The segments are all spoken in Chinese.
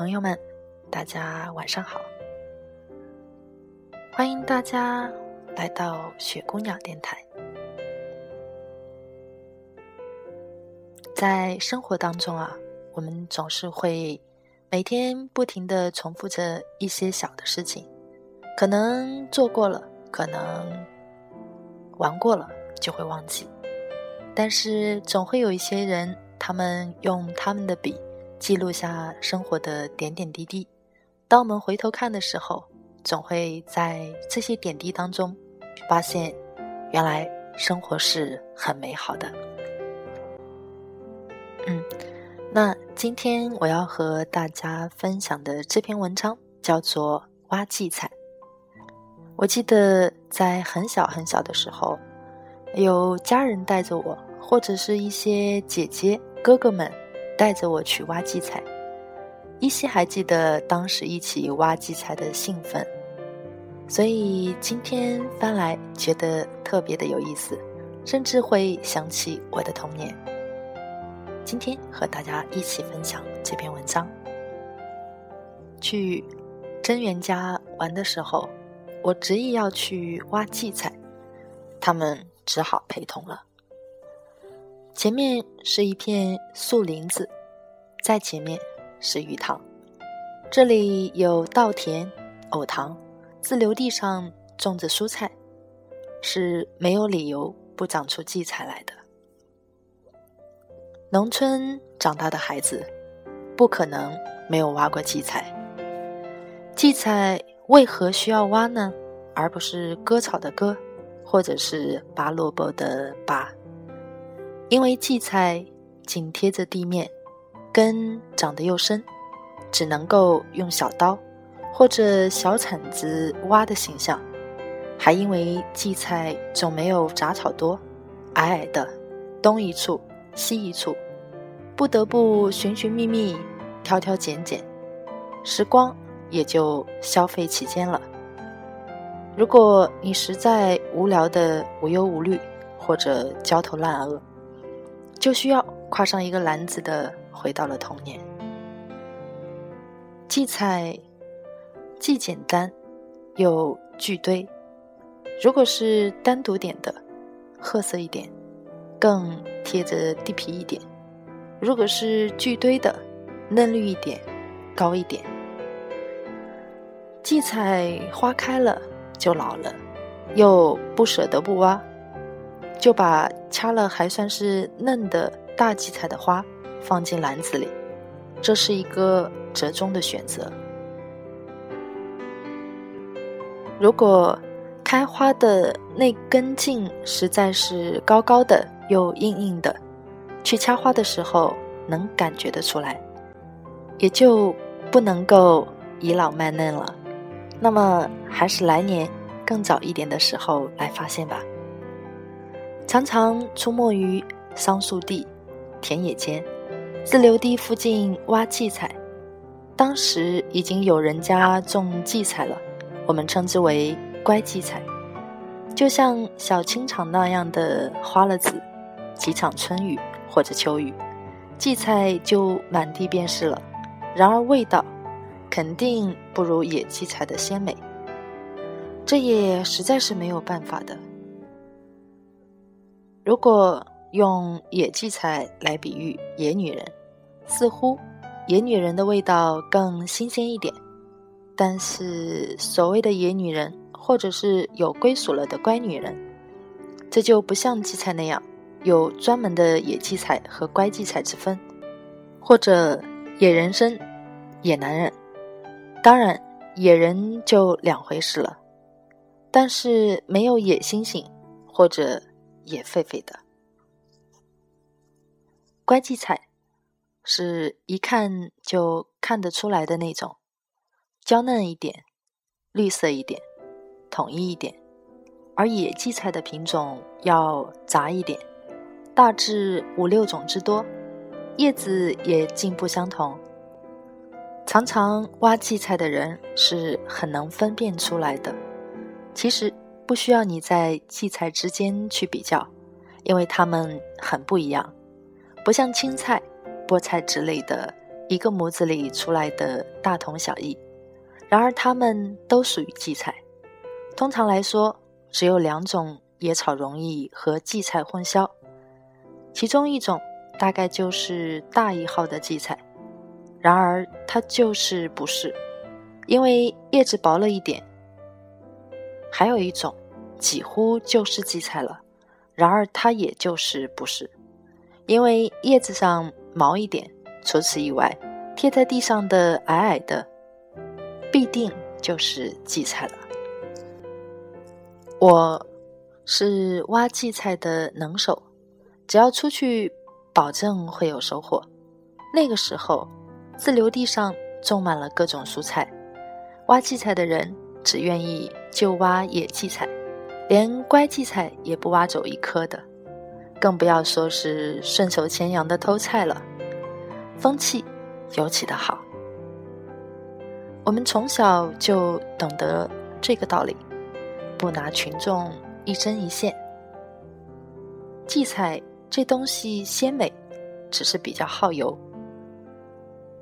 朋友们，大家晚上好！欢迎大家来到雪姑娘电台。在生活当中啊，我们总是会每天不停的重复着一些小的事情，可能做过了，可能玩过了，就会忘记。但是总会有一些人，他们用他们的笔。记录下生活的点点滴滴，当我们回头看的时候，总会在这些点滴当中，发现原来生活是很美好的。嗯，那今天我要和大家分享的这篇文章叫做《挖荠菜》。我记得在很小很小的时候，有家人带着我，或者是一些姐姐哥哥们。带着我去挖荠菜，依稀还记得当时一起挖荠菜的兴奋，所以今天翻来觉得特别的有意思，甚至会想起我的童年。今天和大家一起分享这篇文章。去真源家玩的时候，我执意要去挖荠菜，他们只好陪同了。前面是一片树林子，再前面是鱼塘。这里有稻田、藕塘，自留地上种着蔬菜，是没有理由不长出荠菜来的。农村长大的孩子，不可能没有挖过荠菜。荠菜为何需要挖呢？而不是割草的割，或者是拔萝卜的拔？因为荠菜紧贴着地面，根长得又深，只能够用小刀或者小铲子挖的形象。还因为荠菜总没有杂草多，矮矮的，东一处西一处，不得不寻寻觅觅，挑挑拣拣，时光也就消费其间了。如果你实在无聊的无忧无虑，或者焦头烂额，就需要挎上一个篮子的回到了童年。荠菜既简单又聚堆，如果是单独点的，褐色一点，更贴着地皮一点；如果是聚堆的，嫩绿一点，高一点。荠菜花开了就老了，又不舍得不挖。就把掐了还算是嫩的大荠菜的花放进篮子里，这是一个折中的选择。如果开花的那根茎实在是高高的又硬硬的，去掐花的时候能感觉得出来，也就不能够倚老卖嫩了。那么还是来年更早一点的时候来发现吧。常常出没于桑树地、田野间、自留地附近挖荠菜。当时已经有人家种荠菜了，我们称之为乖荠菜。就像小青场那样的花了籽，几场春雨或者秋雨，荠菜就满地便是了。然而味道肯定不如野荠菜的鲜美，这也实在是没有办法的。如果用野荠菜来比喻野女人，似乎野女人的味道更新鲜一点。但是所谓的野女人，或者是有归属了的乖女人，这就不像荠菜那样有专门的野荠菜和乖荠菜之分，或者野人参、野男人。当然，野人就两回事了。但是没有野猩猩。或者也废废的。乖荠菜是一看就看得出来的那种，娇嫩一点，绿色一点，统一一点；而野荠菜的品种要杂一点，大致五六种之多，叶子也尽不相同。常常挖荠菜的人是很能分辨出来的。其实不需要你在荠菜之间去比较，因为它们很不一样，不像青菜、菠菜之类的，一个模子里出来的大同小异。然而它们都属于荠菜。通常来说，只有两种野草容易和荠菜混淆，其中一种大概就是大一号的荠菜。然而，它就是不是，因为叶子薄了一点。还有一种，几乎就是荠菜了，然而它也就是不是，因为叶子上毛一点。除此以外，贴在地上的矮矮的，必定就是荠菜了。我是挖荠菜的能手，只要出去，保证会有收获。那个时候。自留地上种满了各种蔬菜，挖荠菜的人只愿意就挖野荠菜，连乖荠菜也不挖走一颗的，更不要说是顺手牵羊的偷菜了。风气尤其的好，我们从小就懂得这个道理，不拿群众一针一线。荠菜这东西鲜美，只是比较耗油。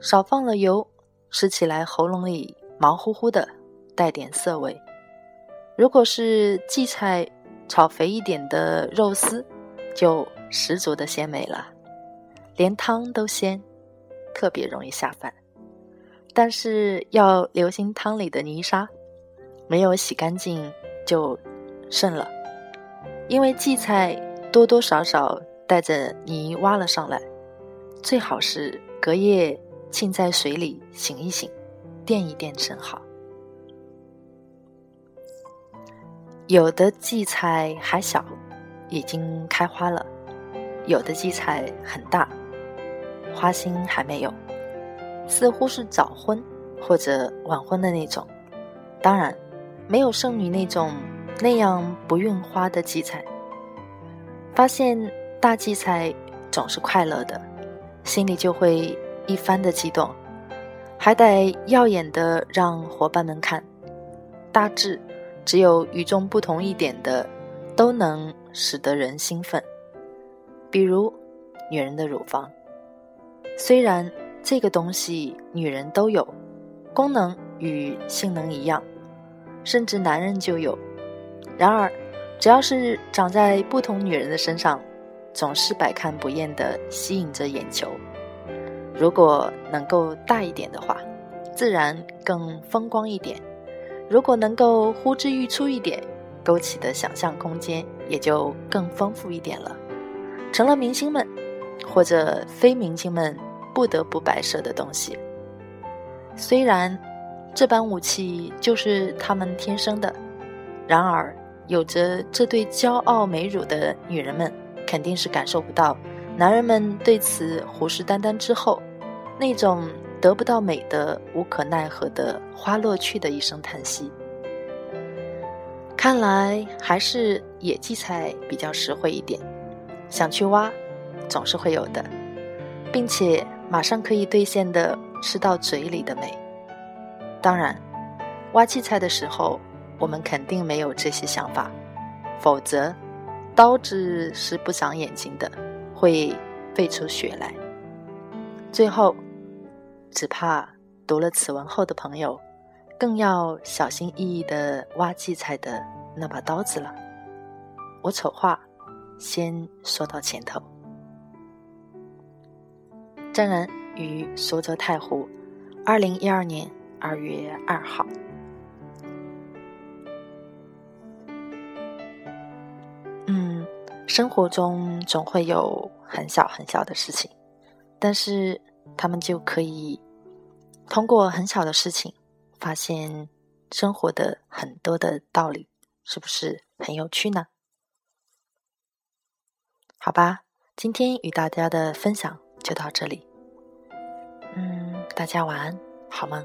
少放了油，吃起来喉咙里毛乎乎的，带点涩味。如果是荠菜炒肥一点的肉丝，就十足的鲜美了，连汤都鲜，特别容易下饭。但是要留心汤里的泥沙，没有洗干净就剩了，因为荠菜多多少少带着泥挖了上来，最好是隔夜。浸在水里醒一醒，垫一垫正好。有的荠菜还小，已经开花了；有的荠菜很大，花心还没有，似乎是早婚或者晚婚的那种。当然，没有剩女那种那样不孕花的荠菜。发现大荠菜总是快乐的，心里就会。一番的激动，还得耀眼的让伙伴们看。大致只有与众不同一点的，都能使得人兴奋。比如女人的乳房，虽然这个东西女人都有，功能与性能一样，甚至男人就有。然而，只要是长在不同女人的身上，总是百看不厌的吸引着眼球。如果能够大一点的话，自然更风光一点；如果能够呼之欲出一点，勾起的想象空间也就更丰富一点了，成了明星们或者非明星们不得不摆设的东西。虽然这般武器就是他们天生的，然而有着这对骄傲美乳的女人们，肯定是感受不到。男人们对此虎视眈眈之后，那种得不到美的无可奈何的花落去的一声叹息。看来还是野荠菜比较实惠一点，想去挖，总是会有的，并且马上可以兑现的吃到嘴里的美。当然，挖荠菜的时候，我们肯定没有这些想法，否则，刀子是不长眼睛的。会废出血来。最后，只怕读了此文后的朋友，更要小心翼翼的挖荠菜的那把刀子了。我丑话先说到前头。张然于苏州太湖，二零一二年二月二号。嗯生活中总会有很小很小的事情，但是他们就可以通过很小的事情发现生活的很多的道理是不是很有趣呢？好吧今天与大家的分享就到这里。嗯大家晚安好吗